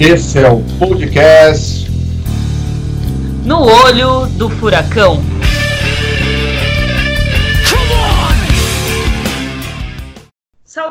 Esse é o podcast No Olho do Furacão.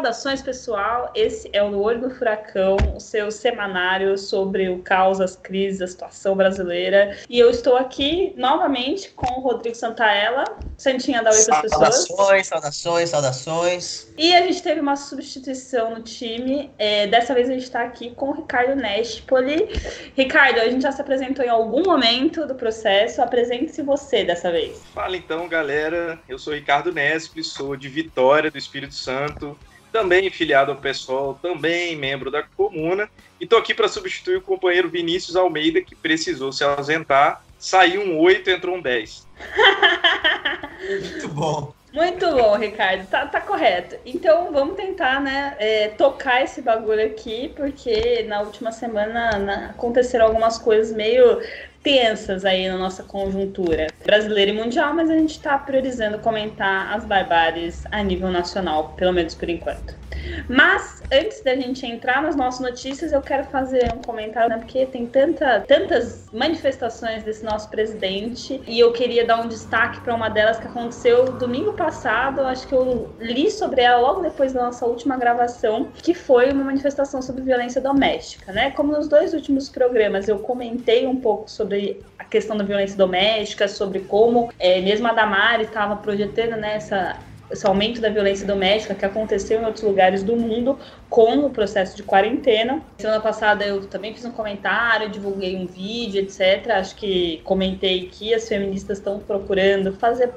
Saudações, pessoal. Esse é o No Olho do Furacão, o seu semanário sobre o caos, as crises, a situação brasileira. E eu estou aqui novamente com o Rodrigo Santaella. Santinha da Oi para as pessoas. Saudações, saudações, saudações. E a gente teve uma substituição no time. É, dessa vez a gente está aqui com o Ricardo Nespoli. Ricardo, a gente já se apresentou em algum momento do processo. Apresente-se você dessa vez. Fala então, galera. Eu sou Ricardo Nespoli, sou de Vitória, do Espírito Santo também filiado ao PSOL, também membro da comuna, e estou aqui para substituir o companheiro Vinícius Almeida, que precisou se ausentar. Saiu um 8, entrou um 10. Muito bom. Muito bom, Ricardo. Tá, tá correto. Então vamos tentar, né, é, tocar esse bagulho aqui, porque na última semana na, aconteceram algumas coisas meio tensas aí na nossa conjuntura brasileira e mundial, mas a gente está priorizando comentar as barbáries a nível nacional, pelo menos por enquanto. Mas antes da gente entrar nas nossas notícias, eu quero fazer um comentário, né, porque tem tanta, tantas manifestações desse nosso presidente e eu queria dar um destaque para uma delas que aconteceu domingo passado. Acho que eu li sobre ela logo depois da nossa última gravação, que foi uma manifestação sobre violência doméstica, né? Como nos dois últimos programas eu comentei um pouco sobre a questão da violência doméstica, sobre como é, mesmo a Damari estava projetando né, esse aumento da violência doméstica que aconteceu em outros lugares do mundo com o processo de quarentena. Semana passada eu também fiz um comentário, divulguei um vídeo, etc. Acho que comentei que as feministas estão procurando fazer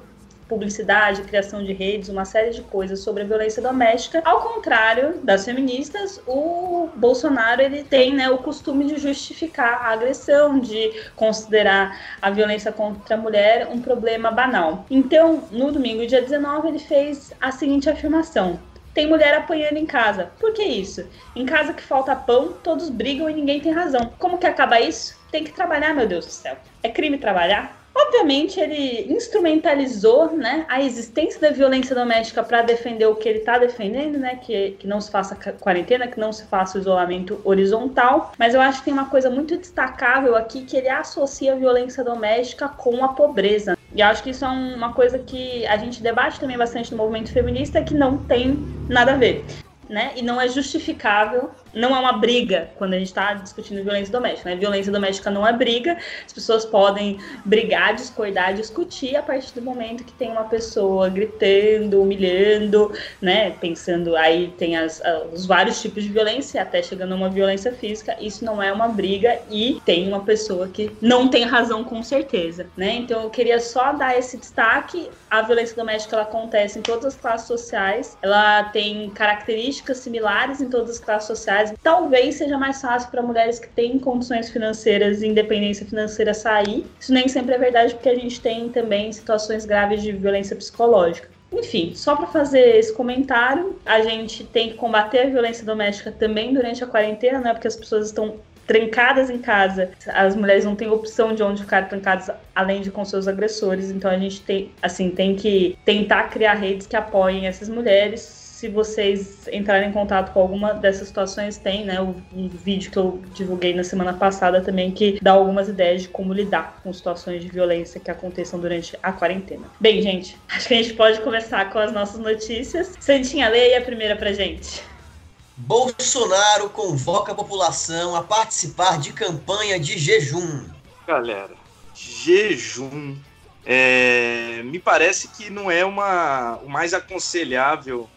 publicidade, criação de redes, uma série de coisas sobre a violência doméstica. Ao contrário das feministas, o Bolsonaro ele tem né, o costume de justificar a agressão, de considerar a violência contra a mulher um problema banal. Então, no domingo, dia 19, ele fez a seguinte afirmação: tem mulher apanhando em casa. Por que isso? Em casa que falta pão, todos brigam e ninguém tem razão. Como que acaba isso? Tem que trabalhar, meu Deus do céu. É crime trabalhar? Obviamente, ele instrumentalizou né, a existência da violência doméstica para defender o que ele está defendendo, né, que, que não se faça quarentena, que não se faça isolamento horizontal. Mas eu acho que tem uma coisa muito destacável aqui que ele associa a violência doméstica com a pobreza. E acho que isso é uma coisa que a gente debate também bastante no movimento feminista, que não tem nada a ver. Né? E não é justificável não é uma briga quando a gente está discutindo violência doméstica. Né? Violência doméstica não é briga, as pessoas podem brigar, discordar, discutir a partir do momento que tem uma pessoa gritando, humilhando, né? Pensando aí tem as, os vários tipos de violência, até chegando a uma violência física. Isso não é uma briga e tem uma pessoa que não tem razão com certeza, né? Então eu queria só dar esse destaque. A violência doméstica ela acontece em todas as classes sociais, ela tem características similares em todas as classes sociais talvez seja mais fácil para mulheres que têm condições financeiras e independência financeira sair. Isso nem sempre é verdade, porque a gente tem também situações graves de violência psicológica. Enfim, só para fazer esse comentário, a gente tem que combater a violência doméstica também durante a quarentena, né? Porque as pessoas estão trancadas em casa. As mulheres não têm opção de onde ficar trancadas além de com seus agressores. Então a gente tem, assim, tem que tentar criar redes que apoiem essas mulheres se vocês entrarem em contato com alguma dessas situações, tem, né, o, um vídeo que eu divulguei na semana passada também que dá algumas ideias de como lidar com situações de violência que aconteçam durante a quarentena. Bem, gente, acho que a gente pode começar com as nossas notícias. Santinha, leia a primeira pra gente. Bolsonaro convoca a população a participar de campanha de jejum. Galera, jejum. É, me parece que não é uma, o mais aconselhável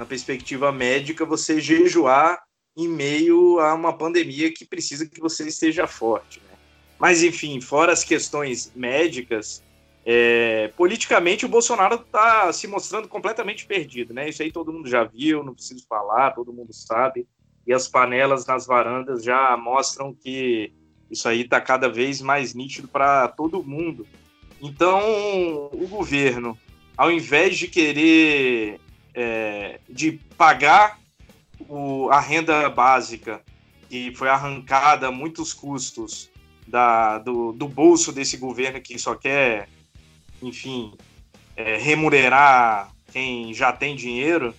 na perspectiva médica, você jejuar em meio a uma pandemia que precisa que você esteja forte. Né? Mas, enfim, fora as questões médicas, é, politicamente o Bolsonaro está se mostrando completamente perdido. Né? Isso aí todo mundo já viu, não preciso falar, todo mundo sabe. E as panelas nas varandas já mostram que isso aí está cada vez mais nítido para todo mundo. Então, o governo, ao invés de querer é, de pagar o, a renda básica, que foi arrancada muitos custos da, do, do bolso desse governo que só quer, enfim, é, remunerar quem já tem dinheiro,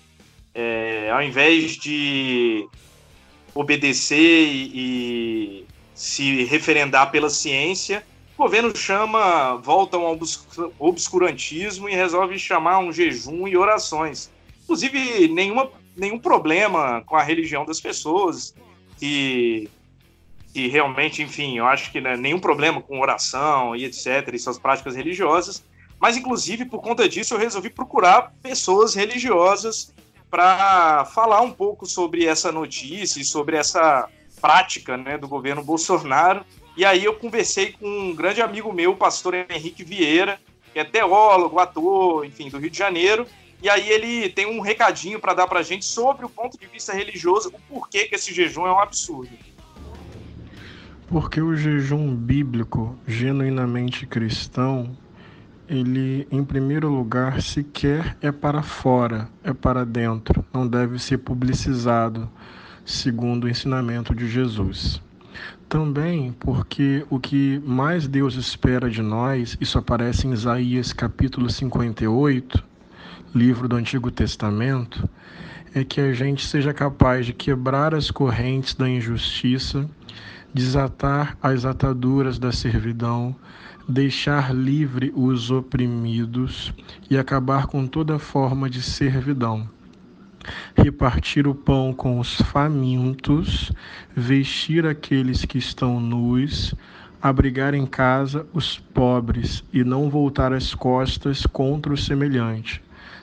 é, ao invés de obedecer e, e se referendar pela ciência. O governo chama, volta ao obscurantismo e resolve chamar um jejum e orações. Inclusive, nenhuma, nenhum problema com a religião das pessoas, que, que realmente, enfim, eu acho que né, nenhum problema com oração e etc., e suas práticas religiosas, mas, inclusive, por conta disso, eu resolvi procurar pessoas religiosas para falar um pouco sobre essa notícia e sobre essa prática né, do governo Bolsonaro. E aí eu conversei com um grande amigo meu, o pastor Henrique Vieira, que é teólogo, ator, enfim, do Rio de Janeiro. E aí ele tem um recadinho para dar para a gente sobre o ponto de vista religioso, o porquê que esse jejum é um absurdo. Porque o jejum bíblico, genuinamente cristão, ele, em primeiro lugar, sequer é para fora, é para dentro, não deve ser publicizado, segundo o ensinamento de Jesus. Também porque o que mais Deus espera de nós, isso aparece em Isaías capítulo 58, livro do Antigo Testamento, é que a gente seja capaz de quebrar as correntes da injustiça, desatar as ataduras da servidão, deixar livre os oprimidos e acabar com toda forma de servidão. Repartir o pão com os famintos, vestir aqueles que estão nus, abrigar em casa os pobres e não voltar as costas contra o semelhante.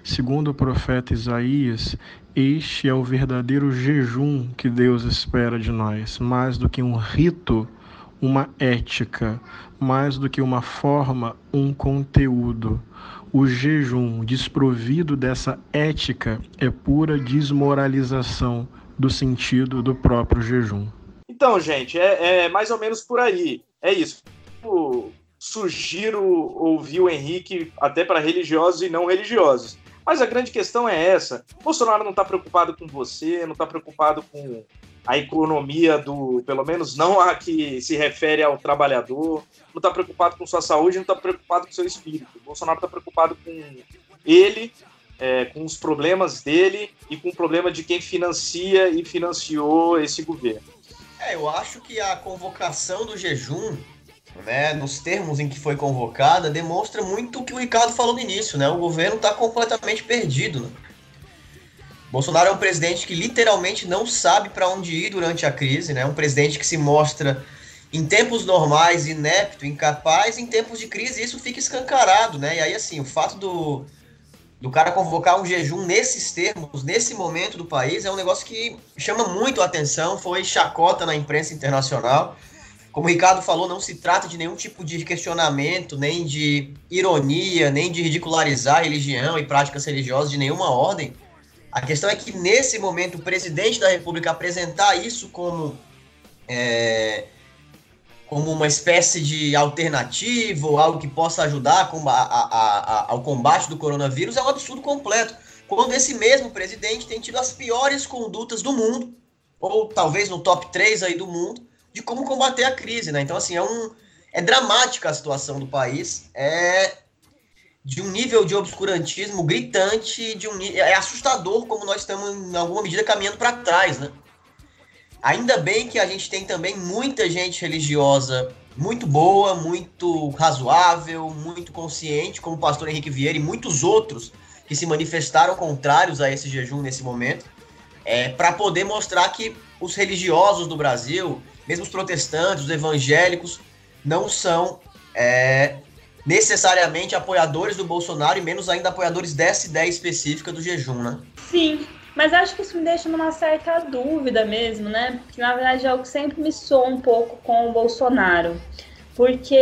Segundo o profeta Isaías, este é o verdadeiro jejum que Deus espera de nós, mais do que um rito uma ética, mais do que uma forma, um conteúdo. O jejum desprovido dessa ética é pura desmoralização do sentido do próprio jejum. Então, gente, é, é mais ou menos por aí. É isso. Eu sugiro ouvir o Henrique até para religiosos e não religiosos. Mas a grande questão é essa: Bolsonaro não está preocupado com você, não está preocupado com a economia do, pelo menos não a que se refere ao trabalhador, não está preocupado com sua saúde, não está preocupado com seu espírito. O Bolsonaro está preocupado com ele, é, com os problemas dele e com o problema de quem financia e financiou esse governo. É, eu acho que a convocação do jejum, né, nos termos em que foi convocada, demonstra muito o que o Ricardo falou no início, né? O governo está completamente perdido. Né? Bolsonaro é um presidente que literalmente não sabe para onde ir durante a crise, né? Um presidente que se mostra em tempos normais inepto, incapaz, em tempos de crise isso fica escancarado, né? E aí assim, o fato do do cara convocar um jejum nesses termos, nesse momento do país, é um negócio que chama muito a atenção, foi chacota na imprensa internacional. Como o Ricardo falou, não se trata de nenhum tipo de questionamento, nem de ironia, nem de ridicularizar religião e práticas religiosas de nenhuma ordem. A questão é que nesse momento o presidente da República apresentar isso como é, como uma espécie de alternativa ou algo que possa ajudar a, a, a, ao combate do coronavírus é um absurdo completo. Quando esse mesmo presidente tem tido as piores condutas do mundo, ou talvez no top 3 aí do mundo, de como combater a crise, né? Então, assim, é um. É dramática a situação do país. É de um nível de obscurantismo gritante, de um é assustador como nós estamos em alguma medida caminhando para trás, né? Ainda bem que a gente tem também muita gente religiosa muito boa, muito razoável, muito consciente, como o pastor Henrique Vieira e muitos outros que se manifestaram contrários a esse jejum nesse momento, é, para poder mostrar que os religiosos do Brasil, mesmo os protestantes, os evangélicos, não são é, necessariamente apoiadores do Bolsonaro e menos ainda apoiadores dessa ideia específica do jejum, né? Sim, mas acho que isso me deixa numa certa dúvida mesmo, né? Porque na verdade é algo que sempre me soa um pouco com o Bolsonaro. Porque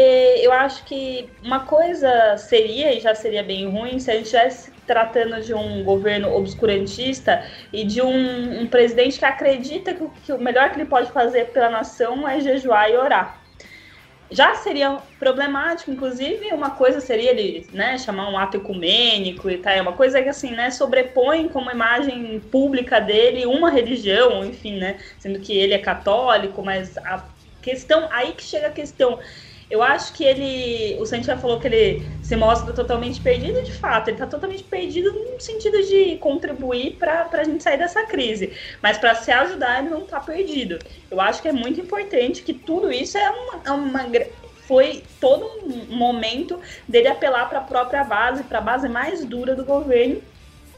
eu acho que uma coisa seria, e já seria bem ruim, se a gente estivesse tratando de um governo obscurantista e de um, um presidente que acredita que, que o melhor que ele pode fazer pela nação é jejuar e orar. Já seria problemático, inclusive uma coisa seria ele, né, chamar um ato ecumênico e tal, é uma coisa que assim, né, sobrepõe como imagem pública dele uma religião, enfim, né, sendo que ele é católico, mas a questão, aí que chega a questão, Eu acho que ele. O Santiago falou que ele se mostra totalmente perdido, de fato. Ele está totalmente perdido no sentido de contribuir para a gente sair dessa crise. Mas para se ajudar, ele não está perdido. Eu acho que é muito importante que tudo isso é uma, é uma foi todo um momento dele apelar para a própria base, para a base mais dura do governo,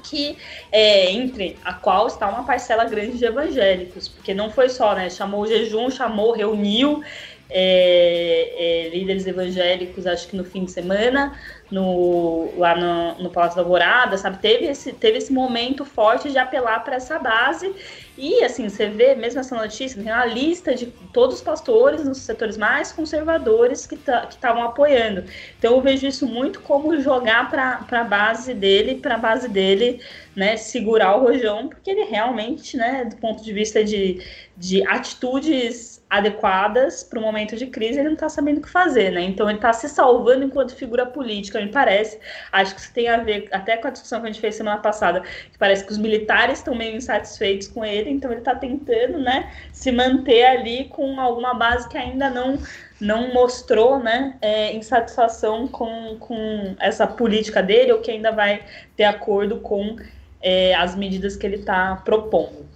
que é, entre a qual está uma parcela grande de evangélicos, porque não foi só, né? Chamou o jejum, chamou, reuniu é, é, líderes evangélicos, acho que no fim de semana, no, lá no, no Palácio da Alvorada, sabe? Teve esse, teve esse momento forte de apelar para essa base. E, assim, você vê, mesmo essa notícia, tem uma lista de todos os pastores nos setores mais conservadores que estavam apoiando. Então, eu vejo isso muito como jogar para a base dele, para a base dele, né, segurar o rojão, porque ele realmente, né, do ponto de vista de, de atitudes adequadas para o momento de crise, ele não está sabendo o que fazer, né? Então ele está se salvando enquanto figura política, me parece. Acho que isso tem a ver até com a discussão que a gente fez semana passada, que parece que os militares estão meio insatisfeitos com ele, então ele está tentando, né, se manter ali com alguma base que ainda não não mostrou, né, é, insatisfação com, com essa política dele ou que ainda vai ter acordo com é, as medidas que ele está propondo.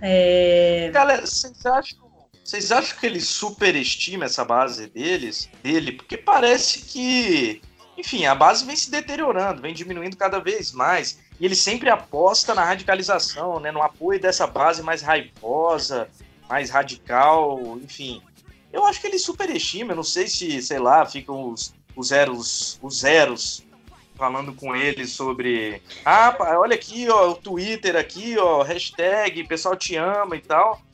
É... Galera, vocês acham vocês acham que ele superestima essa base deles, dele? Porque parece que, enfim, a base vem se deteriorando, vem diminuindo cada vez mais. E ele sempre aposta na radicalização, né, no apoio dessa base mais raivosa, mais radical, enfim. Eu acho que ele superestima, eu não sei se, sei lá, ficam os, os zeros, os zeros falando com ele sobre ah, olha aqui, ó, o Twitter aqui, ó, hashtag, pessoal te ama e tal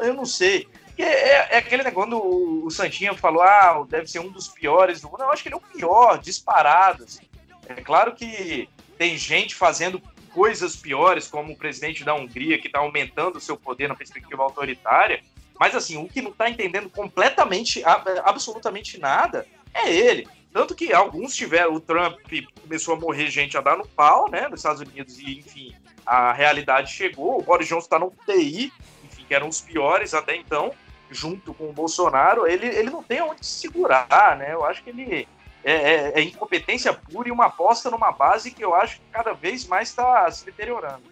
eu não sei. É, é, é, aquele negócio, quando o, o falou, ah, deve ser um dos piores do mundo. Eu acho que ele é o pior, disparado. Assim. É claro que tem gente fazendo coisas piores, como o presidente da Hungria, que está aumentando o seu poder na perspectiva autoritária. Mas, assim, o que não está entendendo completamente, absolutamente nada, é ele. Tanto que alguns tiveram, o Trump começou a morrer gente a dar no pau, né, nos Estados Unidos, e, enfim, a realidade chegou. O Boris Johnson está no UTI, que eram os piores até então, junto com o Bolsonaro, ele, ele não tem onde se segurar, né? Eu acho que ele é, é, é incompetência pura e uma aposta numa base que eu acho que cada vez mais está se deteriorando.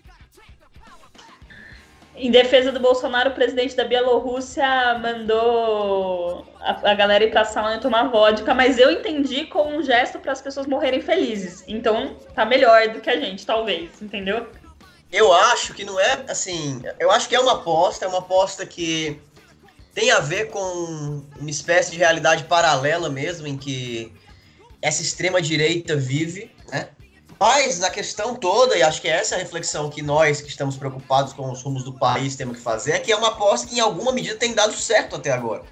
Em defesa do Bolsonaro, o presidente da Bielorrússia mandou a, a galera ir pra sala e tomar vodka, mas eu entendi como um gesto para as pessoas morrerem felizes. Então tá melhor do que a gente, talvez, entendeu? Eu acho que não é assim. Eu acho que é uma aposta, é uma aposta que tem a ver com uma espécie de realidade paralela mesmo, em que essa extrema direita vive, né? Mas a questão toda, e acho que é essa a reflexão que nós que estamos preocupados com os rumos do país temos que fazer, é que é uma aposta que em alguma medida tem dado certo até agora.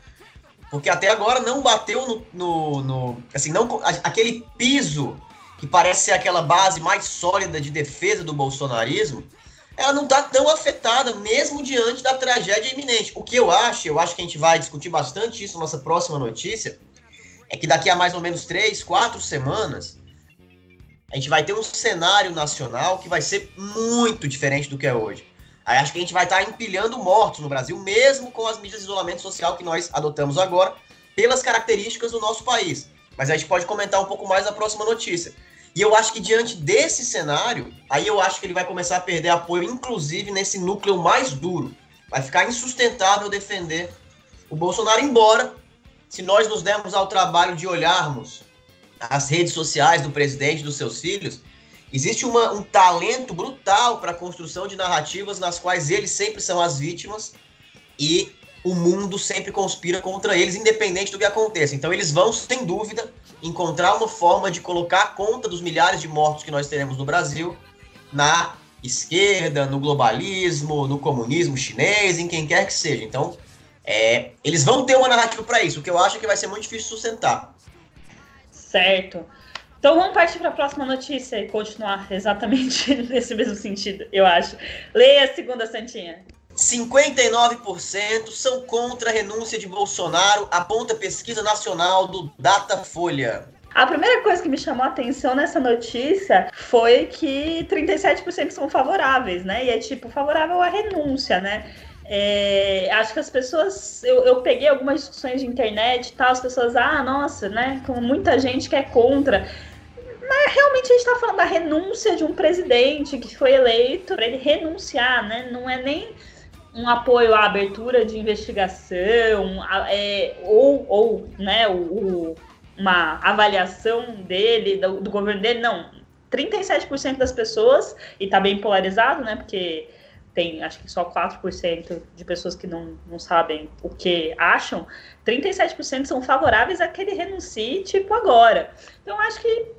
Porque até agora não bateu no. no, no assim, não, aquele piso que parece ser aquela base mais sólida de defesa do bolsonarismo, ela não está tão afetada, mesmo diante da tragédia iminente. O que eu acho, eu acho que a gente vai discutir bastante isso na nossa próxima notícia, é que daqui a mais ou menos três, quatro semanas, a gente vai ter um cenário nacional que vai ser muito diferente do que é hoje. Aí acho que a gente vai estar tá empilhando mortos no Brasil, mesmo com as medidas de isolamento social que nós adotamos agora, pelas características do nosso país. Mas a gente pode comentar um pouco mais na próxima notícia. E eu acho que diante desse cenário, aí eu acho que ele vai começar a perder apoio, inclusive nesse núcleo mais duro. Vai ficar insustentável defender o Bolsonaro, embora, se nós nos dermos ao trabalho de olharmos as redes sociais do presidente e dos seus filhos, existe uma, um talento brutal para a construção de narrativas nas quais eles sempre são as vítimas e o mundo sempre conspira contra eles, independente do que aconteça. Então eles vão, sem dúvida, encontrar uma forma de colocar a conta dos milhares de mortos que nós teremos no Brasil na esquerda, no globalismo, no comunismo chinês, em quem quer que seja. Então, é, eles vão ter uma narrativa para isso, o que eu acho que vai ser muito difícil sustentar. Certo. Então vamos partir para a próxima notícia e continuar exatamente nesse mesmo sentido, eu acho. Leia a segunda, Santinha. 59% são contra a renúncia de Bolsonaro, aponta pesquisa nacional do Datafolha. A primeira coisa que me chamou a atenção nessa notícia foi que 37% são favoráveis, né? E é tipo favorável à renúncia, né? É, acho que as pessoas. Eu, eu, peguei algumas discussões de internet e tal, as pessoas, ah, nossa, né? Com muita gente que é contra. Mas realmente a gente está falando da renúncia de um presidente que foi eleito para ele renunciar, né? Não é nem um apoio à abertura de investigação, é, ou, ou né, o, o, uma avaliação dele, do, do governo dele, não. 37% das pessoas, e está bem polarizado, né? Porque tem acho que só 4% de pessoas que não, não sabem o que acham, 37% são favoráveis a que ele renuncie, tipo, agora. Então, acho que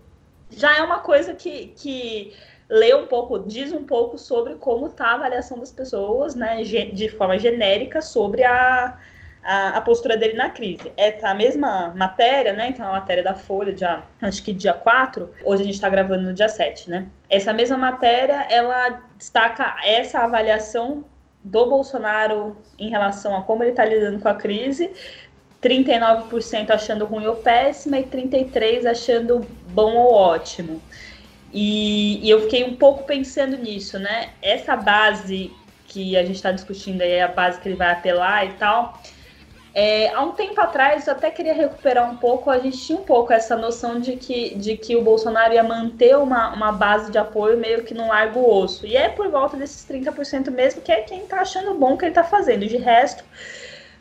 já é uma coisa que, que lê um pouco, diz um pouco sobre como está a avaliação das pessoas, né, de forma genérica, sobre a, a, a, postura dele na crise. É a mesma matéria, né? Então, a matéria da Folha, dia, acho que dia 4, hoje a gente está gravando no dia 7, né? Essa mesma matéria, ela destaca essa avaliação do Bolsonaro em relação a como ele está lidando com a crise, 39% achando ruim ou péssima e 33% achando bom ou ótimo. E, e, eu fiquei um pouco pensando nisso, né? Essa base que a gente está discutindo aí, a base que ele vai apelar e tal, é, há um tempo atrás, eu até queria recuperar um pouco, a gente tinha um pouco essa noção de que, de que o Bolsonaro ia manter uma, uma base de apoio meio que no largo osso. E é por volta desses 30% mesmo, que é quem está achando bom o que ele está fazendo. De resto,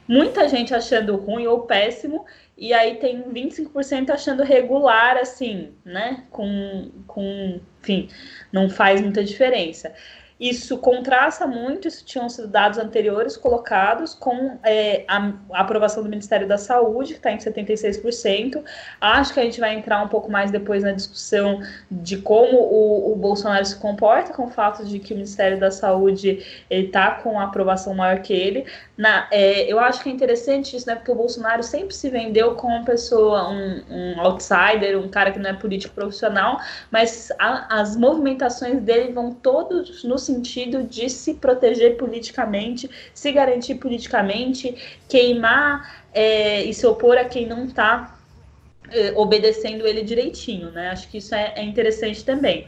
muita gente achando ruim ou péssimo, e aí tem 25% achando regular, assim, né? Com, com, enfim, não faz muita diferença. Isso contrasta muito, isso tinham sido dados anteriores colocados com é, a, a, aprovação do Ministério da Saúde, que está em 76%. Acho que a gente vai entrar um pouco mais depois na discussão de como o, o Bolsonaro se comporta com o fato de que o Ministério da Saúde está com a aprovação maior que ele. Na, é, eu acho que é interessante isso, né? Porque o Bolsonaro sempre se vendeu como uma pessoa, um, um outsider, um cara que não é político profissional, mas a, as movimentações dele vão todos no sentido de se proteger politicamente, se garantir politicamente, queimar é, e se opor a quem não está é, obedecendo ele direitinho, né? Acho que isso é, é interessante também.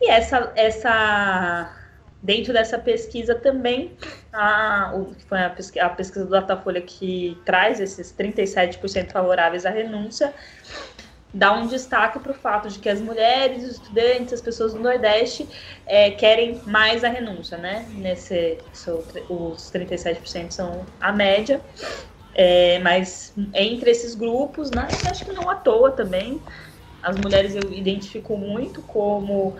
E essa, essa dentro dessa pesquisa também, a, foi a, pesquisa, a pesquisa do Datafolha que traz esses 37% favoráveis à renúncia, dá um destaque para o fato de que as mulheres, os estudantes, as pessoas do Nordeste é, querem mais a renúncia, né? Nesse, os 37% são a média, é, mas entre esses grupos, né, acho que não à toa também, as mulheres eu identifico muito como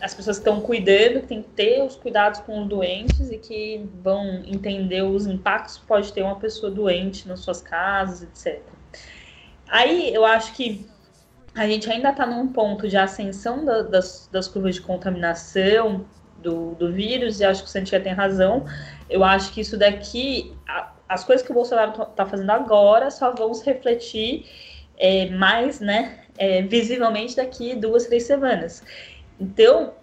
as pessoas estão cuidando, que tem que ter os cuidados com os doentes e que vão entender os impactos que pode ter uma pessoa doente nas suas casas, etc. Aí eu acho que a gente ainda está num ponto de ascensão da, das, das curvas de contaminação do, do vírus, e acho que o Santiago tem razão. Eu acho que isso daqui, a, as coisas que o Bolsonaro está fazendo agora só vão se refletir é, mais, né, é, visivelmente daqui duas, três semanas. Então,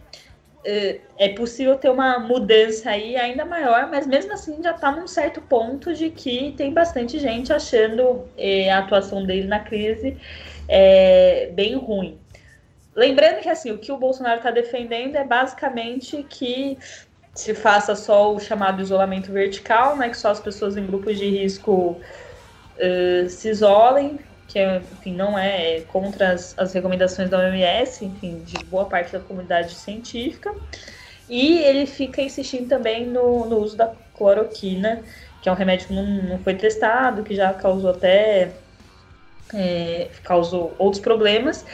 é, possível ter uma mudança aí ainda maior, mas mesmo assim já está num certo ponto de que tem bastante gente achando é, a atuação dele na crise é, bem ruim. Lembrando que assim, o que o Bolsonaro está defendendo é basicamente que se faça só o chamado isolamento vertical, né, que só as pessoas em grupos de risco se isolem, que é, enfim, não é, é contra as, as, recomendações da OMS, enfim, de boa parte da comunidade científica. E ele fica insistindo também no, no uso da cloroquina, que é um remédio que não, não foi testado, que já causou até é, causou outros problemas.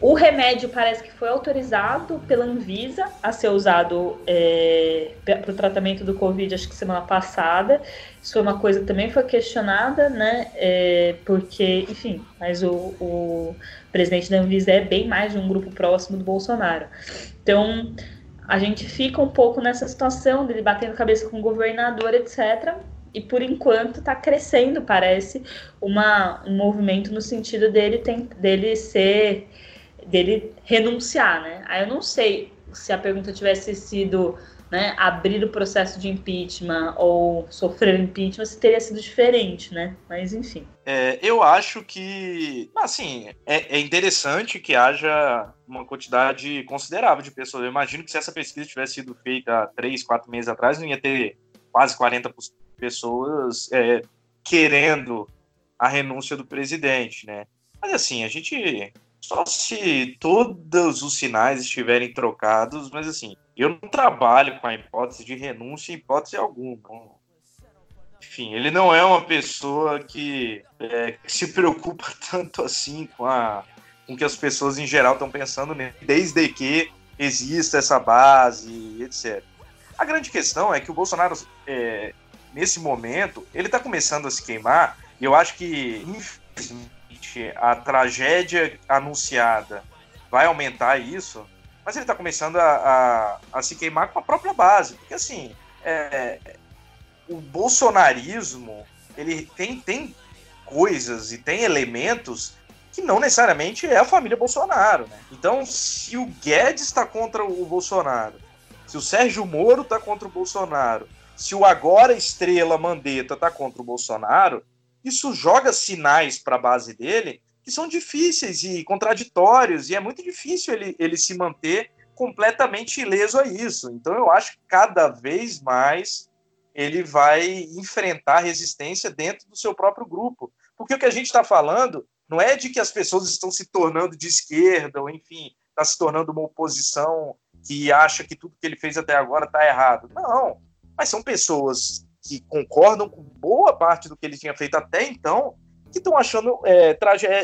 O remédio parece que foi autorizado pela Anvisa a ser usado é, para o tratamento do Covid, acho que semana passada. Isso foi uma coisa que também foi questionada, né? É, porque, enfim, mas o, o, presidente da Anvisa é bem mais de um grupo próximo do Bolsonaro. Então, a gente fica um pouco nessa situação dele batendo cabeça com o governador, etc. E por enquanto está crescendo, parece, uma, um movimento no sentido dele, tem, dele ser dele renunciar, né? Aí eu não sei se a pergunta tivesse sido né, abrir o processo de impeachment ou sofrer impeachment, se teria sido diferente, né? Mas enfim. É, eu acho que, assim, é, é, interessante que haja uma quantidade considerável de pessoas. Eu imagino que se essa pesquisa tivesse sido feita três, quatro meses atrás, não ia ter quase 40 pessoas é, querendo a renúncia do presidente, né? Mas assim, a gente só se todos os sinais estiverem trocados, mas assim, eu não trabalho com a hipótese de renúncia em hipótese alguma. Enfim, ele não é uma pessoa que, é, que se preocupa tanto assim com a com que as pessoas em geral estão pensando nele, desde que exista essa base, etc. A grande questão é que o Bolsonaro, é, nesse momento, ele está começando a se queimar, e eu acho que, infelizmente, a tragédia anunciada vai aumentar isso, mas ele está começando a, a, a, se queimar com a própria base, porque assim, é, o bolsonarismo, ele tem, tem coisas e tem elementos que não necessariamente é a família Bolsonaro. Né? Então, se o Guedes está contra o Bolsonaro, se o Sérgio Moro está contra o Bolsonaro, se o agora estrela Mandetta está contra o Bolsonaro, isso joga sinais para a base dele que são difíceis e contraditórios, e é muito difícil ele, ele se manter completamente ileso a isso. Então, eu acho que cada vez mais ele vai enfrentar resistência dentro do seu próprio grupo. Porque o que a gente está falando não é de que as pessoas estão se tornando de esquerda, ou enfim, está se tornando uma oposição que acha que tudo que ele fez até agora está errado. Não, mas são pessoas que concordam com boa parte do que ele tinha feito até então, que estão achando é,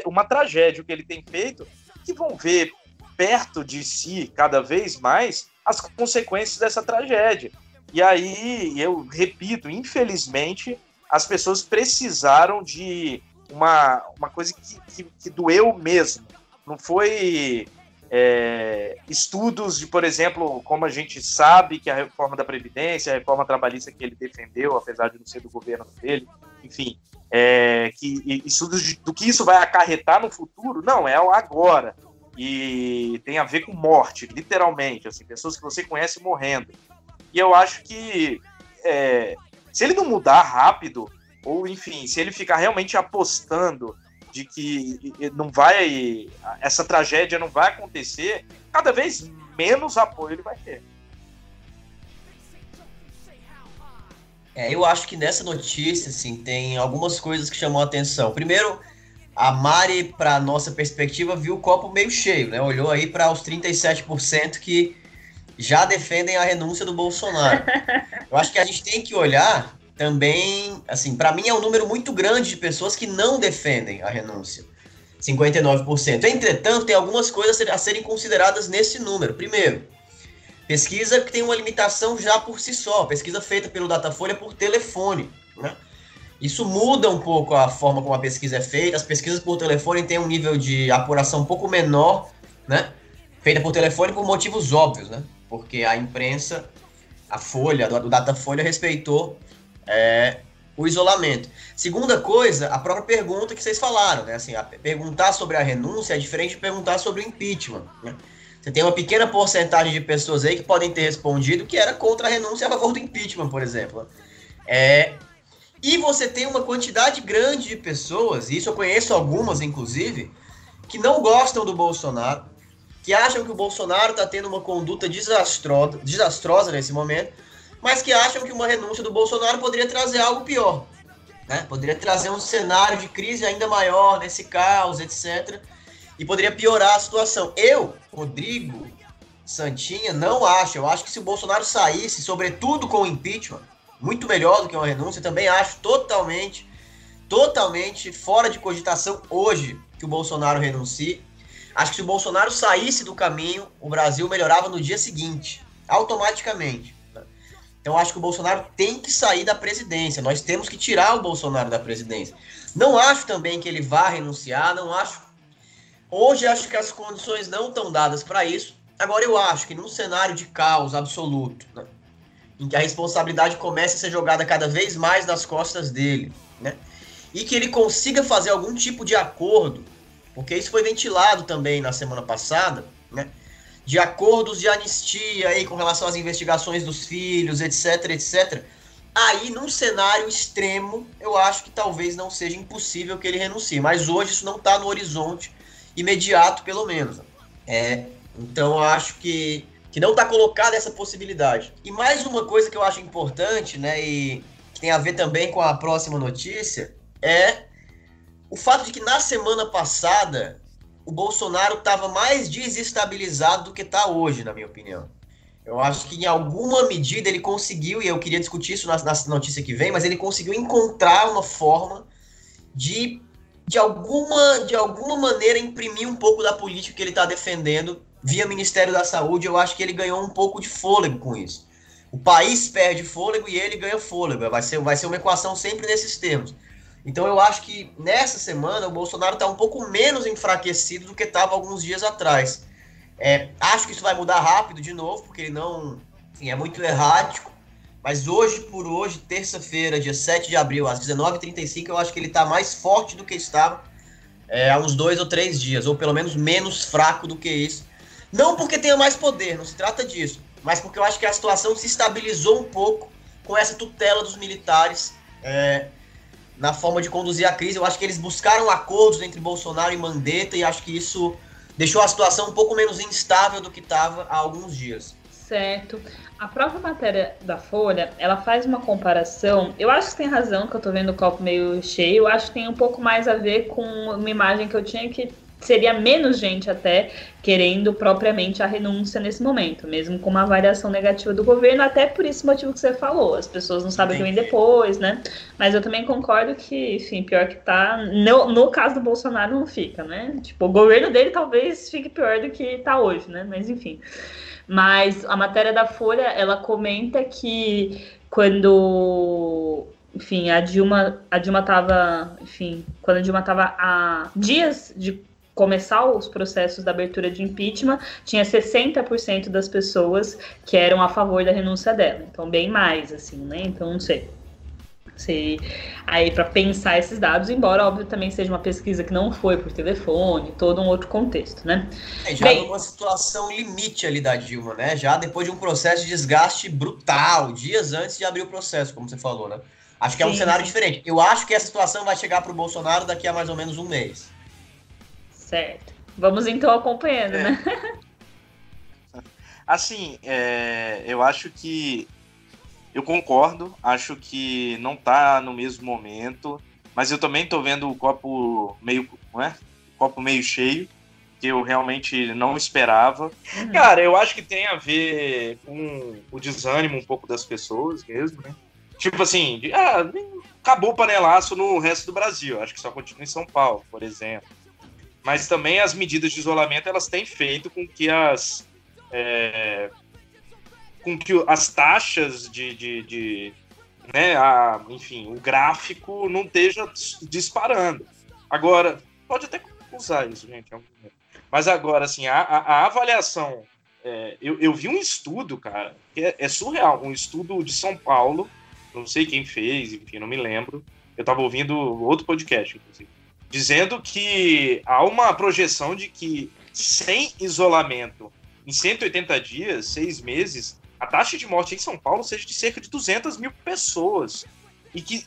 uma tragédia o que ele tem feito, que vão ver perto de si cada vez mais as consequências dessa tragédia. E aí, eu repito, infelizmente, as pessoas precisaram de uma, uma coisa que, que, que doeu mesmo. Não foi é, estudos de, por exemplo, como a gente sabe que a reforma da Previdência, a reforma trabalhista que ele defendeu, apesar de não ser do governo dele, enfim, é, que estudos de, do que isso vai acarretar no futuro, não, é agora. E tem a ver com morte, literalmente, assim, pessoas que você conhece morrendo. E eu acho que é, se ele não mudar rápido, ou enfim, se ele ficar realmente apostando de que não vai essa tragédia não vai acontecer, cada vez menos apoio ele vai ter. É, eu acho que nessa notícia assim, tem algumas coisas que chamam a atenção. Primeiro, a Mari, para nossa perspectiva, viu o copo meio cheio, né? Olhou aí para os 37% que já defendem a renúncia do Bolsonaro. Eu acho que a gente tem que olhar também, assim, para mim é um número muito grande de pessoas que não defendem a renúncia. 59%. Entretanto, tem algumas coisas a serem consideradas nesse número. Primeiro, pesquisa que tem uma limitação já por si só, pesquisa feita pelo Datafolha por telefone. Né? Isso muda um pouco a forma como a pesquisa é feita. As pesquisas por telefone têm um nível de apuração um pouco menor, né? Feita por telefone por motivos óbvios, né? Porque a imprensa, a Folha, do Datafolha respeitou é, o isolamento. Segunda coisa, a própria pergunta que vocês falaram, né? Assim, perguntar sobre a renúncia é diferente de perguntar sobre o impeachment. Né? Você tem uma pequena porcentagem de pessoas aí que podem ter respondido que era contra a renúncia a favor do impeachment, por exemplo. É, e você tem uma quantidade grande de pessoas, e isso eu conheço algumas, inclusive, que não gostam do Bolsonaro, que acham que o Bolsonaro está tendo uma conduta desastrosa, desastrosa nesse momento, mas que acham que uma renúncia do Bolsonaro poderia trazer algo pior. Né? Poderia trazer um cenário de crise ainda maior nesse caos, etc. E poderia piorar a situação. Eu, Rodrigo Santinha, não acho. Eu acho que se o Bolsonaro saísse, sobretudo com o impeachment, muito melhor do que uma renúncia, também acho totalmente, totalmente fora de cogitação hoje que o Bolsonaro renuncie. Acho que se o Bolsonaro saísse do caminho, o Brasil melhorava no dia seguinte, automaticamente. Então acho que o Bolsonaro tem que sair da presidência. Nós temos que tirar o Bolsonaro da presidência. Não acho também que ele vá renunciar, não acho. Hoje acho que as condições não estão dadas para isso. Agora eu acho que num cenário de caos absoluto, né, em que a responsabilidade comece a ser jogada cada vez mais nas costas dele, né, e que ele consiga fazer algum tipo de acordo, porque isso foi ventilado também na semana passada, né, de acordos de anistia aí com relação às investigações dos filhos, etc, etc. Aí, num cenário extremo, eu acho que talvez não seja impossível que ele renuncie. Mas hoje isso não está no horizonte imediato, pelo menos. É, então, eu acho que, que não está colocada essa possibilidade. E mais uma coisa que eu acho importante, né, e que tem a ver também com a próxima notícia, é o fato de que na semana passada o Bolsonaro estava mais desestabilizado do que está hoje, na minha opinião. Eu acho que em alguma medida ele conseguiu, e eu queria discutir isso na, na notícia que vem, mas ele conseguiu encontrar uma forma de, de, alguma, de alguma maneira, imprimir um pouco da política que ele está defendendo via Ministério da Saúde. Eu acho que ele ganhou um pouco de fôlego com isso. O país perde fôlego e ele ganha fôlego. Vai ser, vai ser uma equação sempre nesses termos. Então eu acho que nessa semana o Bolsonaro está um pouco menos enfraquecido do que estava alguns dias atrás. É, acho que isso vai mudar rápido de novo, porque ele não. Enfim, é muito errático. Mas hoje por hoje, terça-feira, dia 7 de abril, às 19h35, eu acho que ele está mais forte do que estava é, há uns dois ou três dias, ou pelo menos menos fraco do que isso. Não porque tenha mais poder, não se trata disso, mas porque eu acho que a situação se estabilizou um pouco com essa tutela dos militares é, na forma de conduzir a crise. Eu acho que eles buscaram acordos entre Bolsonaro e Mandetta e acho que isso deixou a situação um pouco menos instável do que estava há alguns dias. Certo. A própria matéria da Folha, ela faz uma comparação. Eu acho que tem razão que eu tô vendo o copo meio cheio. Eu acho que tem um pouco mais a ver com uma imagem que eu tinha que seria menos gente até querendo propriamente a renúncia nesse momento, mesmo com uma avaliação negativa do governo, até por esse motivo que você falou, as pessoas não sabem o que vem depois, né? Mas eu também concordo que, enfim, pior que tá, no, no caso do Bolsonaro não fica, né? Tipo, o governo dele talvez fique pior do que tá hoje, né? Mas enfim. Mas a matéria da Folha, ela comenta que quando enfim, a Dilma, a Dilma tava, enfim, quando a Dilma tava há dias de começar os processos da abertura de impeachment, tinha 60% das pessoas que eram a favor da renúncia dela. Então, bem mais, assim, né? Então, não sei. Se, aí, para pensar esses dados, embora, óbvio, também seja uma pesquisa que não foi por telefone, todo um outro contexto, né? É, já Bem, numa situação limite ali da Dilma, né? Já depois de um processo de desgaste brutal, dias antes de abrir o processo, como você falou, né? Acho que é um cenário diferente. Eu acho que essa situação vai chegar para o Bolsonaro daqui a mais ou menos um mês. Certo. Vamos então acompanhando, é. né? Assim, é, eu acho que. Eu concordo, acho que não tá no mesmo momento, mas eu também tô vendo o copo meio. Não é? O copo meio cheio, que eu realmente não esperava. Uhum. Cara, eu acho que tem a ver com o desânimo um pouco das pessoas mesmo, né? Tipo assim, de, ah, acabou o panelaço no resto do Brasil, acho que só continua em São Paulo, por exemplo mas também as medidas de isolamento elas têm feito com que as é, com que as taxas de, de, de né, a, enfim, o gráfico não esteja disparando. Agora, pode até usar isso, gente. Mas agora, assim, a, a, avaliação. É, eu, eu vi um estudo, cara, que é, é, surreal. Um estudo de São Paulo, não sei quem fez, enfim, não me lembro. Eu estava ouvindo outro podcast, inclusive dizendo que há uma projeção de que sem isolamento, em 180 dias, seis meses, a taxa de morte em São Paulo seja de cerca de 200 mil pessoas. E que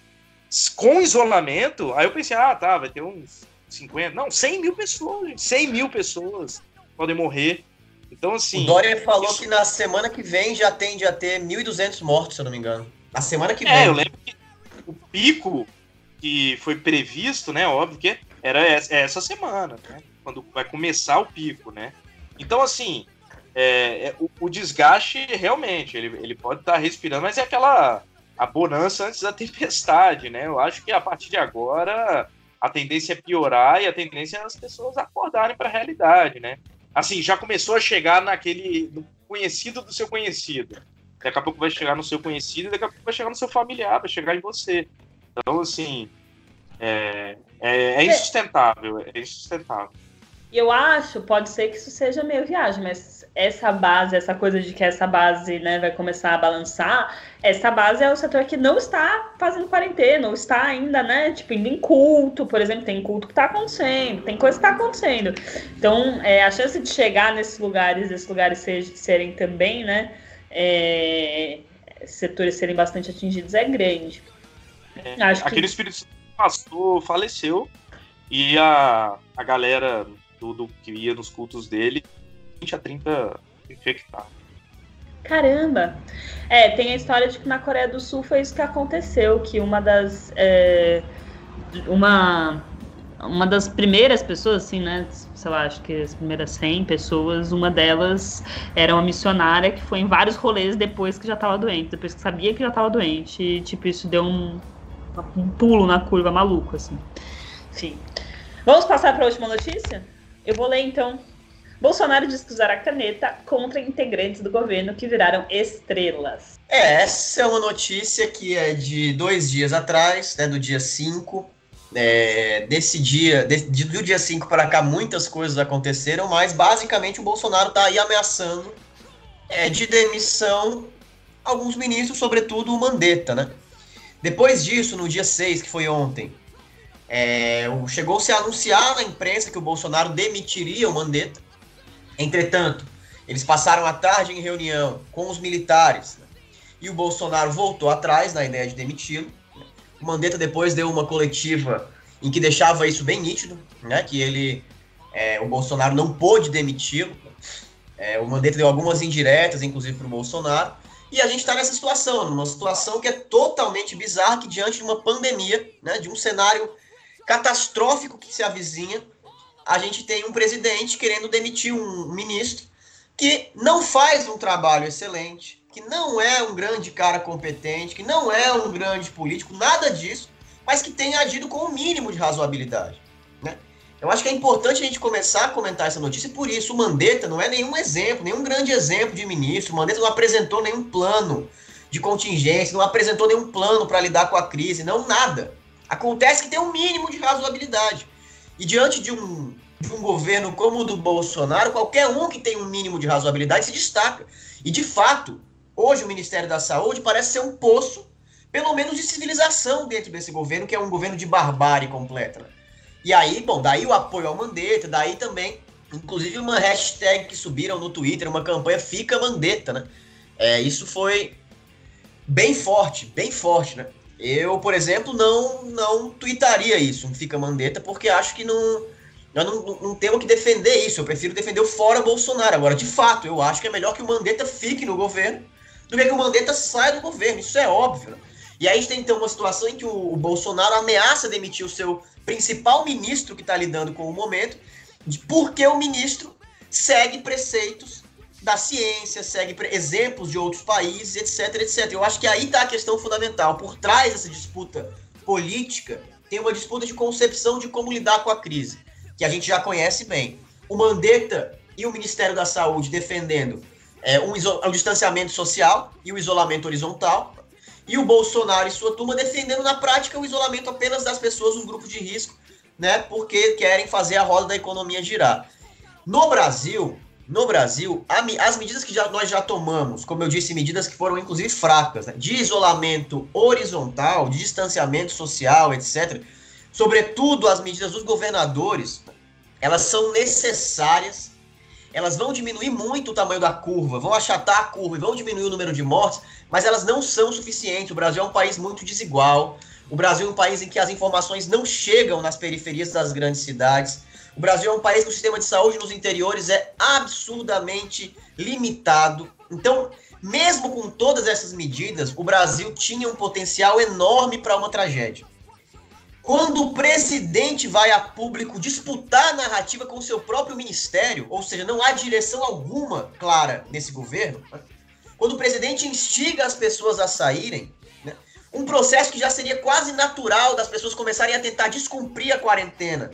com isolamento, aí eu pensei, ah, tá, vai ter uns 50, não, 100 mil pessoas, 100 mil pessoas podem morrer. Então, assim. O Dória falou isso... que na semana que vem já tende a ter 1.200 mortos, se eu não me engano. Na semana que é, vem. É, eu lembro que o pico que foi previsto, né? Óbvio que era essa semana, né? Quando vai começar o pico, né? Então, assim, é, é, o, o, desgaste realmente, ele, ele pode estar tá respirando, mas é aquela a bonança antes da tempestade, né? Eu acho que a partir de agora a tendência é piorar e a tendência é as pessoas acordarem para a realidade, né? Assim, já começou a chegar naquele no conhecido do seu conhecido. Daqui a pouco vai chegar no seu conhecido daqui a pouco vai chegar no seu familiar, vai chegar em você. Então, assim, é, é, é insustentável, é insustentável. E eu acho, pode ser que isso seja meio viagem, mas essa base, essa coisa de que essa base né, vai começar a balançar, essa base é o setor que não está fazendo quarentena, ou está ainda, né, tipo, indo em culto, por exemplo, tem culto que está acontecendo, tem coisa que está acontecendo. Então, é, a chance de chegar nesses lugares, esses lugares serem também, né, é, setores serem bastante atingidos é grande. É, Acho aquele que... espírito pastor faleceu e a, a galera do, do, que ia nos cultos dele, 20 a 30 infectados. Caramba! É, tem a história de que na Coreia do Sul foi isso que aconteceu, que uma das. É, uma, uma das primeiras pessoas, assim, né? Sei lá, acho que as primeiras 100 pessoas, uma delas era uma missionária que foi em vários rolês depois que já estava doente, depois que sabia que já estava doente. E, tipo, isso deu um, um pulo na curva maluco, assim. Enfim. Vamos passar para a última notícia? Eu vou ler então. Bolsonaro diz que usará caneta contra integrantes do governo que viraram estrelas. É, essa é uma notícia que é de dois dias atrás, né, do dia 5. É, desse dia, de, do dia 5 para cá, muitas coisas aconteceram, mas basicamente o Bolsonaro está aí ameaçando é, de demissão alguns ministros, sobretudo o Mandetta, né? Depois disso, no dia 6, que foi ontem, é, Chegou-se a anunciar na imprensa que o Bolsonaro demitiria o Mandetta. Entretanto, eles passaram a tarde em reunião com os militares né, e o Bolsonaro voltou atrás na ideia de demiti-lo. O Mandetta depois deu uma coletiva em que deixava isso bem nítido, né, que ele, é, o Bolsonaro não pôde demiti-lo. É, o Mandetta deu algumas indiretas, inclusive para o Bolsonaro. E a gente está nessa situação, numa situação que é totalmente bizarra, que diante de uma pandemia, né, de um cenário catastrófico que se avizinha, a gente tem um presidente querendo demitir um ministro que não faz um trabalho excelente, que não é um grande cara competente, que não é um grande político, nada disso, mas que tem agido com o mínimo de razoabilidade. Né? Eu acho que é importante a gente começar a comentar essa notícia, e por isso o Mandetta não é nenhum exemplo, nenhum grande exemplo de ministro. O Mandetta não apresentou nenhum plano de contingência, não apresentou nenhum plano para lidar com a crise, não nada. Acontece que tem um mínimo de razoabilidade. E diante de um, de um governo como o do Bolsonaro, qualquer um que tem um mínimo de razoabilidade se destaca. E de fato, hoje o Ministério da Saúde parece ser um poço, pelo menos de civilização dentro desse governo, que é um governo de barbárie completa. E aí, bom, daí o apoio ao Mandetta, daí também, inclusive uma hashtag que subiram no Twitter, uma campanha Fica Mandetta, né? É, isso foi bem forte, bem forte, né? Eu, por exemplo, não não tweetaria isso, um fica mandeta, porque acho que não, eu não, não tenho que defender isso. Eu prefiro defender o fora Bolsonaro. Agora, de fato, eu acho que é melhor que o Mandetta fique no governo do que que o Mandetta saia do governo. Isso é óbvio. Né? E aí a gente tem então uma situação em que o, o Bolsonaro ameaça demitir o seu principal ministro que está lidando com o momento, de porque o ministro segue preceitos da ciência, segue exemplos de outros países, etc, etc. Eu acho que aí está a questão fundamental. Por trás dessa disputa política, tem uma disputa de concepção de como lidar com a crise, que a gente já conhece bem. O Mandetta e o Ministério da Saúde defendendo é, um, distanciamento social e o isolamento horizontal, e o Bolsonaro e sua turma defendendo na prática o isolamento apenas das pessoas dos grupos de risco, né, porque querem fazer a roda da economia girar. No Brasil, no Brasil, as medidas que já, nós já tomamos, como eu disse, medidas que foram inclusive fracas, né, de isolamento horizontal, de distanciamento social, etc., sobretudo as medidas dos governadores, elas são necessárias, elas vão diminuir muito o tamanho da curva, vão achatar a curva e vão diminuir o número de mortes, mas elas não são suficientes. O Brasil é um país muito desigual, o Brasil é um país em que as informações não chegam nas periferias das grandes cidades. O Brasil é um país que o sistema de saúde nos interiores é absurdamente limitado. Então, mesmo com todas essas medidas, o Brasil tinha um potencial enorme para uma tragédia. Quando o presidente vai a público disputar a narrativa com o seu próprio ministério, ou seja, não há direção alguma clara nesse governo, quando o presidente instiga as pessoas a saírem, né? um processo que já seria quase natural das pessoas começarem a tentar descumprir a quarentena,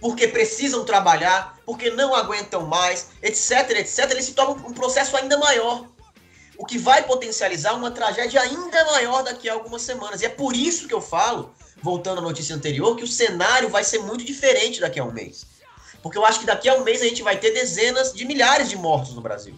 porque precisam trabalhar, porque não aguentam mais, etc, etc, ele se torna um processo ainda maior. O que vai potencializar uma tragédia ainda maior daqui a algumas semanas. E é por isso que eu falo, voltando à notícia anterior, que o cenário vai ser muito diferente daqui a um mês. Porque eu acho que daqui a um mês a gente vai ter dezenas de milhares de mortos no Brasil.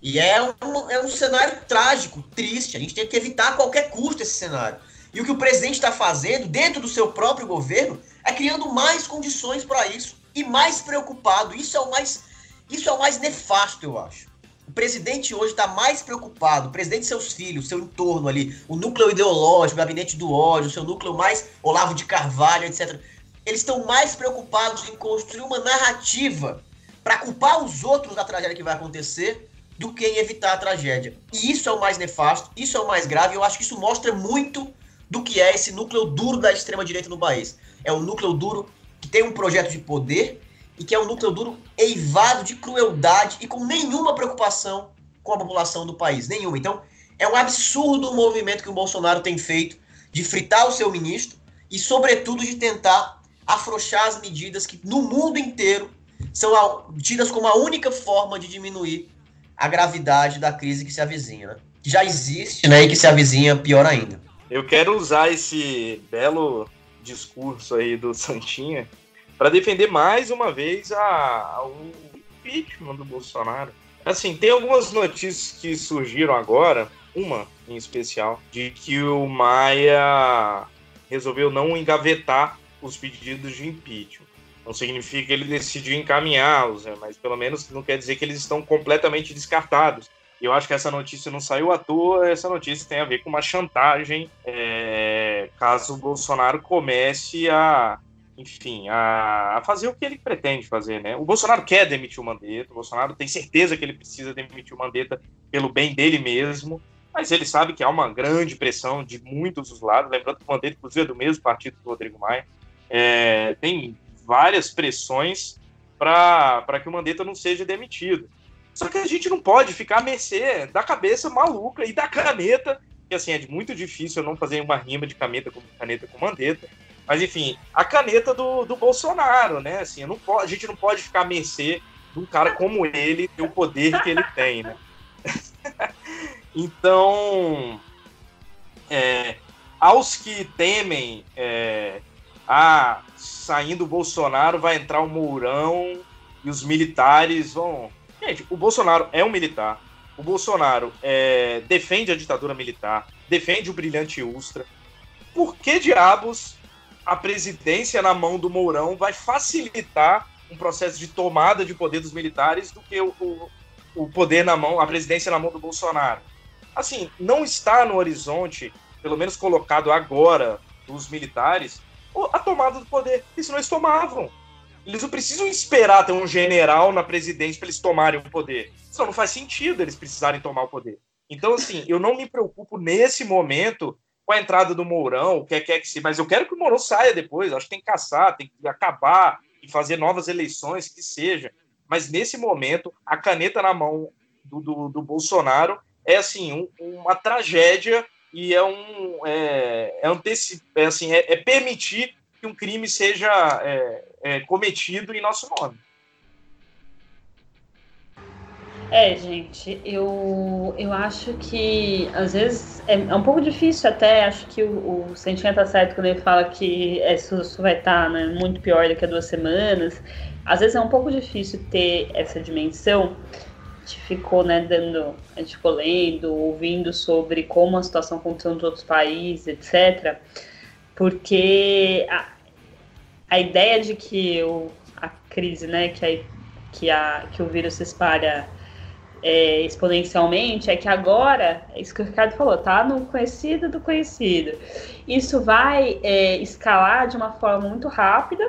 E é um, é um cenário trágico, triste. A gente tem que evitar a qualquer custo esse cenário. E o que o presidente está fazendo dentro do seu próprio governo é criando mais condições para isso e mais preocupado. Isso é o mais, isso é o mais nefasto, eu acho. O presidente hoje está mais preocupado, o presidente e seus filhos, seu entorno ali, o núcleo ideológico, o gabinete do ódio, o seu núcleo mais Olavo de Carvalho, etc. Eles estão mais preocupados em construir uma narrativa para culpar os outros da tragédia que vai acontecer do que em evitar a tragédia. E isso é o mais nefasto, isso é o mais grave, eu acho que isso mostra muito do que é esse núcleo duro da extrema-direita no país. É um núcleo duro que tem um projeto de poder e que é um núcleo duro eivado de crueldade e com nenhuma preocupação com a população do país, nenhuma. Então, é um absurdo o movimento que o Bolsonaro tem feito de fritar o seu ministro e, sobretudo, de tentar afrouxar as medidas que no mundo inteiro são tidas como a única forma de diminuir a gravidade da crise que se avizinha, né? que já existe né, e que se avizinha pior ainda. Eu quero usar esse belo discurso aí do Santinha para defender mais uma vez a, a, o impeachment do Bolsonaro. Assim, tem algumas notícias que surgiram agora, uma em especial, de que o Maia resolveu não engavetar os pedidos de impeachment. Não significa que ele decidiu encaminhá-los, né? mas pelo menos não quer dizer que eles estão completamente descartados. Eu acho que essa notícia não saiu à toa, essa notícia tem a ver com uma chantagem é, caso o Bolsonaro comece a enfim, a, fazer o que ele pretende fazer, né? O Bolsonaro quer demitir o Mandetta, o Bolsonaro tem certeza que ele precisa demitir o Mandetta pelo bem dele mesmo, mas ele sabe que há uma grande pressão de muitos dos lados, lembrando que o Mandetta, inclusive, é do mesmo partido do Rodrigo Maia, é, tem várias pressões para que o Mandetta não seja demitido. Só que a gente não pode ficar à mercê da cabeça maluca e da caneta, que assim, é muito difícil eu não fazer uma rima de caneta com caneta com Mandetta, mas, enfim, a caneta do, do Bolsonaro, né? Assim, não pode, a gente não pode ficar a mercê de um cara como ele ter o poder que ele tem, né? então, é, aos que temem é, a saindo o Bolsonaro vai entrar o Mourão e os militares vão. Gente, o Bolsonaro é um militar. O Bolsonaro é, defende a ditadura militar, defende o brilhante Ustra. Por que diabos a presidência na mão do Mourão vai facilitar um processo de tomada de poder dos militares do que o, o, o poder na mão, a presidência na mão do Bolsonaro. Assim, não está no horizonte, pelo menos colocado agora, dos militares, a tomada do poder. Isso não eles tomavam. Eles não precisam esperar ter um general na presidência para eles tomarem o poder. Isso não faz sentido eles precisarem tomar o poder. Então, assim, eu não me preocupo nesse momento com a entrada do Mourão, o que quer que se, mas eu quero que o Mourão saia depois. Acho que tem que caçar, tem que acabar e fazer novas eleições, que seja. Mas nesse momento, a caneta na mão do, do, do Bolsonaro é assim um, uma tragédia e é um é, é, anteci, é, assim, é, é, permitir que um crime seja é, é cometido em nosso nome. É, gente, eu, eu acho que às vezes é, é um pouco difícil até, acho que o, o Sentinha tá certo quando ele fala que isso vai estar tá, né, muito pior daqui a duas semanas. Às vezes é um pouco difícil ter essa dimensão. A gente ficou, né, dando, a gente ficou lendo, ouvindo sobre como a situação aconteceu nos outros países, etc. Porque a, a ideia de que o, a crise, né, que, a, que, a, que o vírus se espalha é, exponencialmente é que agora, é isso que o Ricardo falou, tá no conhecido do conhecido. Isso vai é, escalar de uma forma muito rápida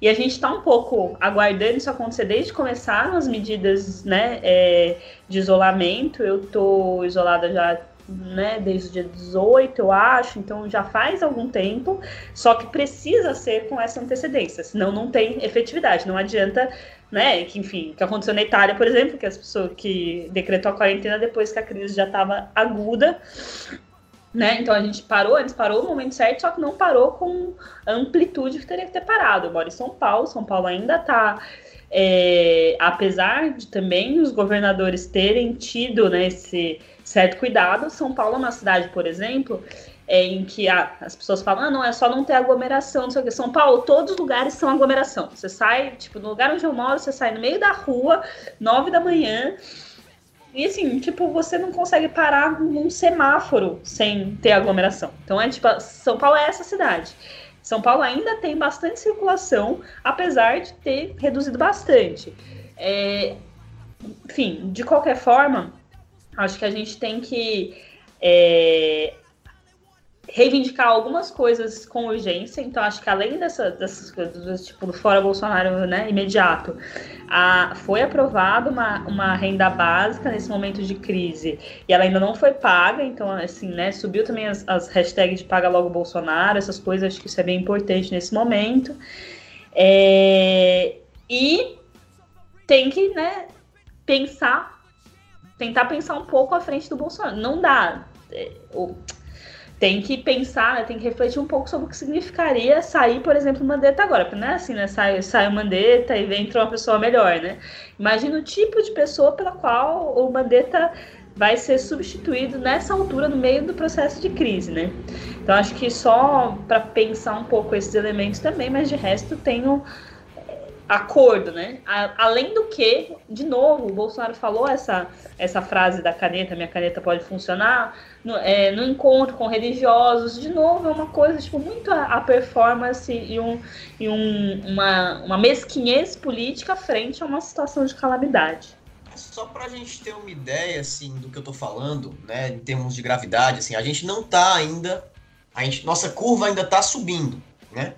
e a gente está um pouco aguardando isso acontecer desde começar as medidas né, é, de isolamento. Eu tô isolada já né, desde o dia 18, eu acho, então já faz algum tempo, só que precisa ser com essa antecedência, senão não tem efetividade, não adianta né? Que, enfim, que aconteceu na Itália, por exemplo, que as pessoas que decretou a quarentena depois que a crise já estava aguda, né? Então a gente parou, antes parou no momento certo, só que não parou com a amplitude que teria que ter parado. Eu moro em São Paulo, São Paulo ainda está é, apesar de também os governadores terem tido né, esse certo cuidado, São Paulo é uma cidade, por exemplo, é, em que as pessoas falam, ah, não, é só não ter aglomeração, não sei o que. São Paulo, todos os lugares são aglomeração. Você sai, tipo, no lugar onde eu moro, você sai no meio da rua, nove da manhã, e assim, tipo, você não consegue parar num semáforo sem ter aglomeração. Então é tipo, São Paulo é essa cidade. São Paulo ainda tem bastante circulação, apesar de ter reduzido bastante. É, enfim, de qualquer forma, acho que a gente tem que é, reivindicar algumas coisas com urgência. Então, acho que além dessa, dessas coisas, tipo, do fora Bolsonaro né, imediato, a, foi aprovada uma, uma renda básica nesse momento de crise e ela ainda não foi paga. Então, assim, né, subiu também as, as hashtags de paga logo Bolsonaro, essas coisas, acho que isso é bem importante nesse momento. É, e tem que né, pensar, tentar pensar um pouco à frente do Bolsonaro. Não dá. É, tem que pensar, tem que refletir um pouco sobre o que significaria sair, por exemplo, Mandetta agora. Porque não é assim, né? Sai, sai o Mandetta e vem entra uma pessoa melhor, né? Imagina o tipo de pessoa pela qual o Mandetta vai ser substituído nessa altura, no meio do processo de crise, né? Então, acho que só para pensar um pouco esses elementos também, mas de resto tenho acordo, né? A, além do que, de novo, o Bolsonaro falou essa, essa frase da caneta, minha caneta pode funcionar, no, é, no encontro com religiosos, de novo, é uma coisa, tipo, muito a, a performance e, um, e um, uma, uma mesquinhez política frente a uma situação de calamidade. Só para a gente ter uma ideia, assim, do que eu tô falando, né, em termos de gravidade, assim, a gente não tá ainda, a gente, nossa curva ainda tá subindo, né?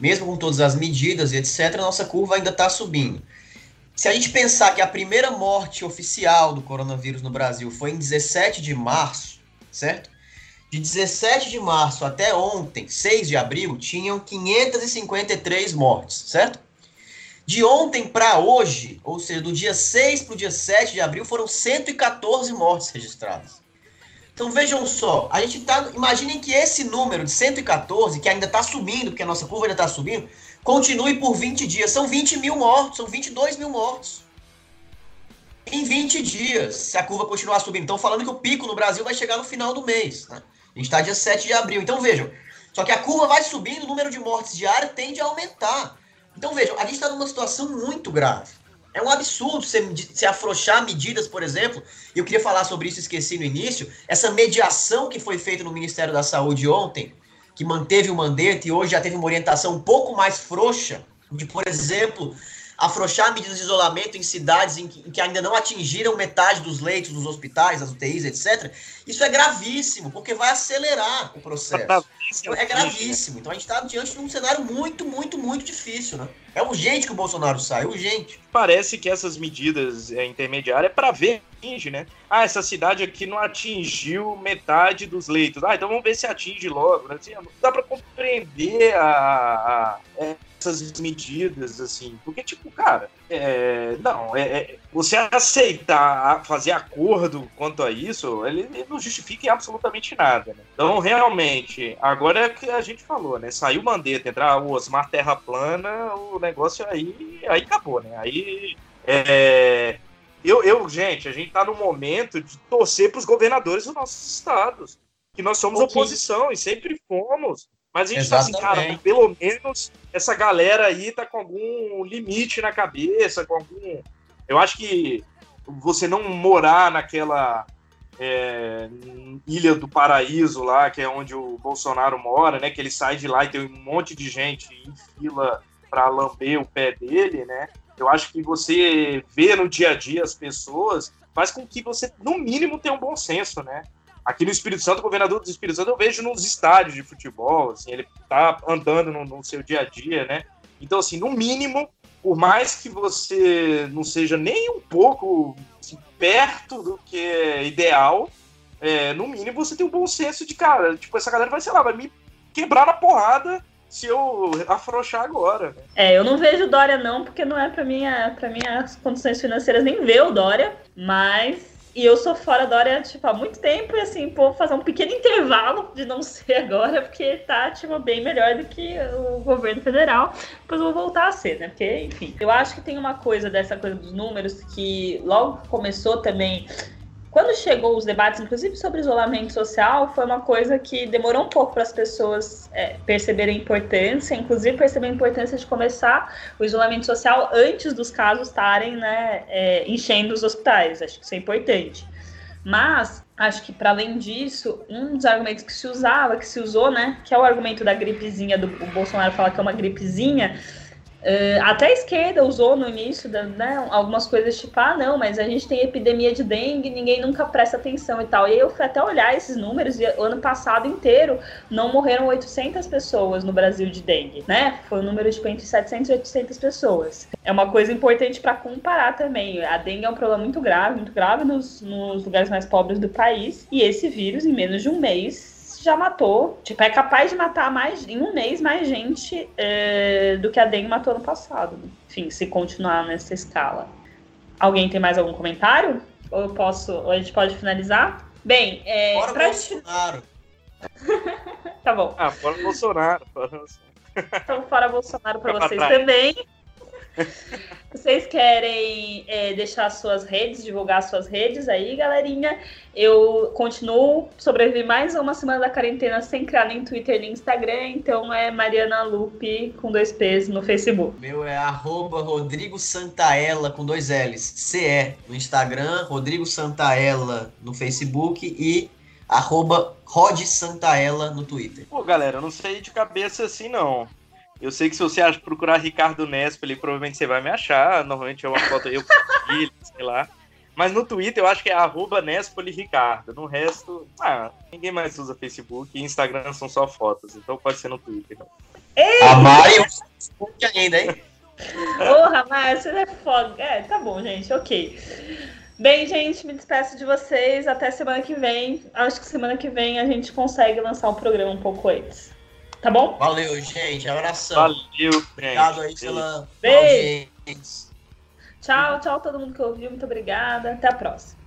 Mesmo com todas as medidas e etc., a nossa curva ainda está subindo. Se a gente pensar que a primeira morte oficial do coronavírus no Brasil foi em 17 de março, certo? De 17 de março até ontem, 6 de abril, tinham 553 mortes, certo? De ontem para hoje, ou seja, do dia 6 para o dia 7 de abril, foram 114 mortes registradas. Então vejam só, a gente tá. Imaginem que esse número de 114, que ainda está subindo, porque a nossa curva ainda está subindo, continue por 20 dias. São 20 mil mortos, são 22 mil mortos. Em 20 dias, se a curva continuar subindo. Então, falando que o pico no Brasil vai chegar no final do mês. Né? A gente está dia 7 de abril. Então, vejam. Só que a curva vai subindo, o número de mortes diárias tende a aumentar. Então, vejam, a gente está numa situação muito grave. É um absurdo você, você afrouxar medidas, por exemplo, e eu queria falar sobre isso, esqueci no início, essa mediação que foi feita no Ministério da Saúde ontem, que manteve o mandete e hoje já teve uma orientação um pouco mais frouxa, de, por exemplo, afrouxar medidas de isolamento em cidades em que, em que, ainda não atingiram metade dos leitos dos hospitais, das UTIs, etc. Isso é gravíssimo, porque vai acelerar o processo. É gravíssimo. Então a gente está diante de um cenário muito, muito, muito difícil, né? É urgente que o Bolsonaro saia, é urgente. Parece que essas medidas é, intermediárias é para ver atinge, né? Ah, essa cidade aqui não atingiu metade dos leitos. Ah, então vamos ver se atinge logo. Né? Assim, dá para compreender a, a, a essas medidas, assim. Porque, tipo, cara, é, não, é, é, você aceitar fazer acordo quanto a isso, ele, ele não justifica em absolutamente nada. Né? Então, realmente, agora é o que a gente falou, né? Saiu Mandetta, entrar o Osmar Terra Plana, o negócio aí, aí acabou, né? Aí. É, eu, eu, gente, a gente tá no momento de torcer para os governadores dos nossos estados. Que nós somos okay. oposição e sempre fomos. Mas a gente Exatamente. tá assim, cara, pelo menos essa galera aí tá com algum limite na cabeça, com algum. Eu acho que você não morar naquela é, Ilha do Paraíso lá, que é onde o Bolsonaro mora, né? Que ele sai de lá e tem um monte de gente em fila para lamber o pé dele, né? Eu acho que você vê no dia a dia as pessoas faz com que você, no mínimo, tenha um bom senso, né? Aqui no Espírito Santo, o governador do Espírito Santo, eu vejo nos estádios de futebol, assim, ele tá andando no, no seu dia a dia, né? Então, assim, no mínimo, por mais que você não seja nem um pouco assim, perto do que é ideal, é, no mínimo você tem um bom senso de, cara, tipo, essa galera vai, sei lá, vai me quebrar na porrada se eu afrouxar agora. É, eu não vejo Dória não, porque não é para mim, para mim as condições financeiras nem ver o Dória, mas e eu sou fora da área, tipo, há muito tempo, e assim, vou fazer um pequeno intervalo de não ser agora, porque tá, tipo, bem melhor do que o governo federal. Depois vou voltar a ser, né? Porque, enfim. Eu acho que tem uma coisa dessa coisa dos números que logo começou também quando chegou os debates, inclusive sobre isolamento social, foi uma coisa que demorou um pouco para as pessoas é, perceberem a importância, inclusive perceber a importância de começar o isolamento social antes dos casos estarem né, é, enchendo os hospitais. Acho que isso é importante. Mas acho que para além disso, um dos argumentos que se usava, que se usou, né, que é o argumento da gripezinha do Bolsonaro fala que é uma gripezinha, Uh, até a esquerda usou no início da, né, algumas coisas tipo, ah, não, mas a gente tem epidemia de dengue, ninguém nunca presta atenção e tal. E eu fui até olhar esses números e o ano passado inteiro não morreram 800 pessoas no Brasil de dengue, né? Foi um número tipo entre 700 e 800 pessoas. É uma coisa importante para comparar também. A dengue é um problema muito grave, muito grave nos, nos lugares mais pobres do país. E esse vírus, em menos de um mês, já matou, tipo, é capaz de matar mais em um mês mais gente é, do que a dengue matou no passado. Enfim, se continuar nessa escala. Alguém tem mais algum comentário? Ou eu posso, ou a gente pode finalizar? Bem, é. Fora pra Bolsonaro. tá bom. Ah, fora Bolsonaro. Então, fora Bolsonaro para vocês também. Vocês querem é, deixar suas redes, divulgar suas redes aí, galerinha? Eu continuo, sobrevivi mais uma semana da quarentena sem criar nem Twitter nem Instagram, então é Mariana Lupe com dois P's no Facebook. Meu é arroba Rodrigo Santaella com dois L's, CE no Instagram, Rodrigo Santaella no Facebook e arroba Rod Santaella no Twitter. Pô, galera, eu não sei de cabeça assim não. Eu sei que se você procurar Ricardo Nespoli, provavelmente você vai me achar. Normalmente é uma foto eu com ele, sei lá. Mas no Twitter eu acho que é arroba Nespoli Ricardo. No resto, ah, ninguém mais usa Facebook e Instagram são só fotos. Então pode ser no Twitter. Não. A Mari Facebook ainda, hein? Porra, Mari, você é foda. É, tá bom, gente, ok. Bem, gente, me despeço de vocês. Até semana que vem. Acho que semana que vem a gente consegue lançar o programa um pouco antes. Tá bom? Valeu, gente. Abração. Valeu, Obrigado aí pela Beijo. Tchau, tchau todo mundo que ouviu. Muito obrigada. Até a próxima.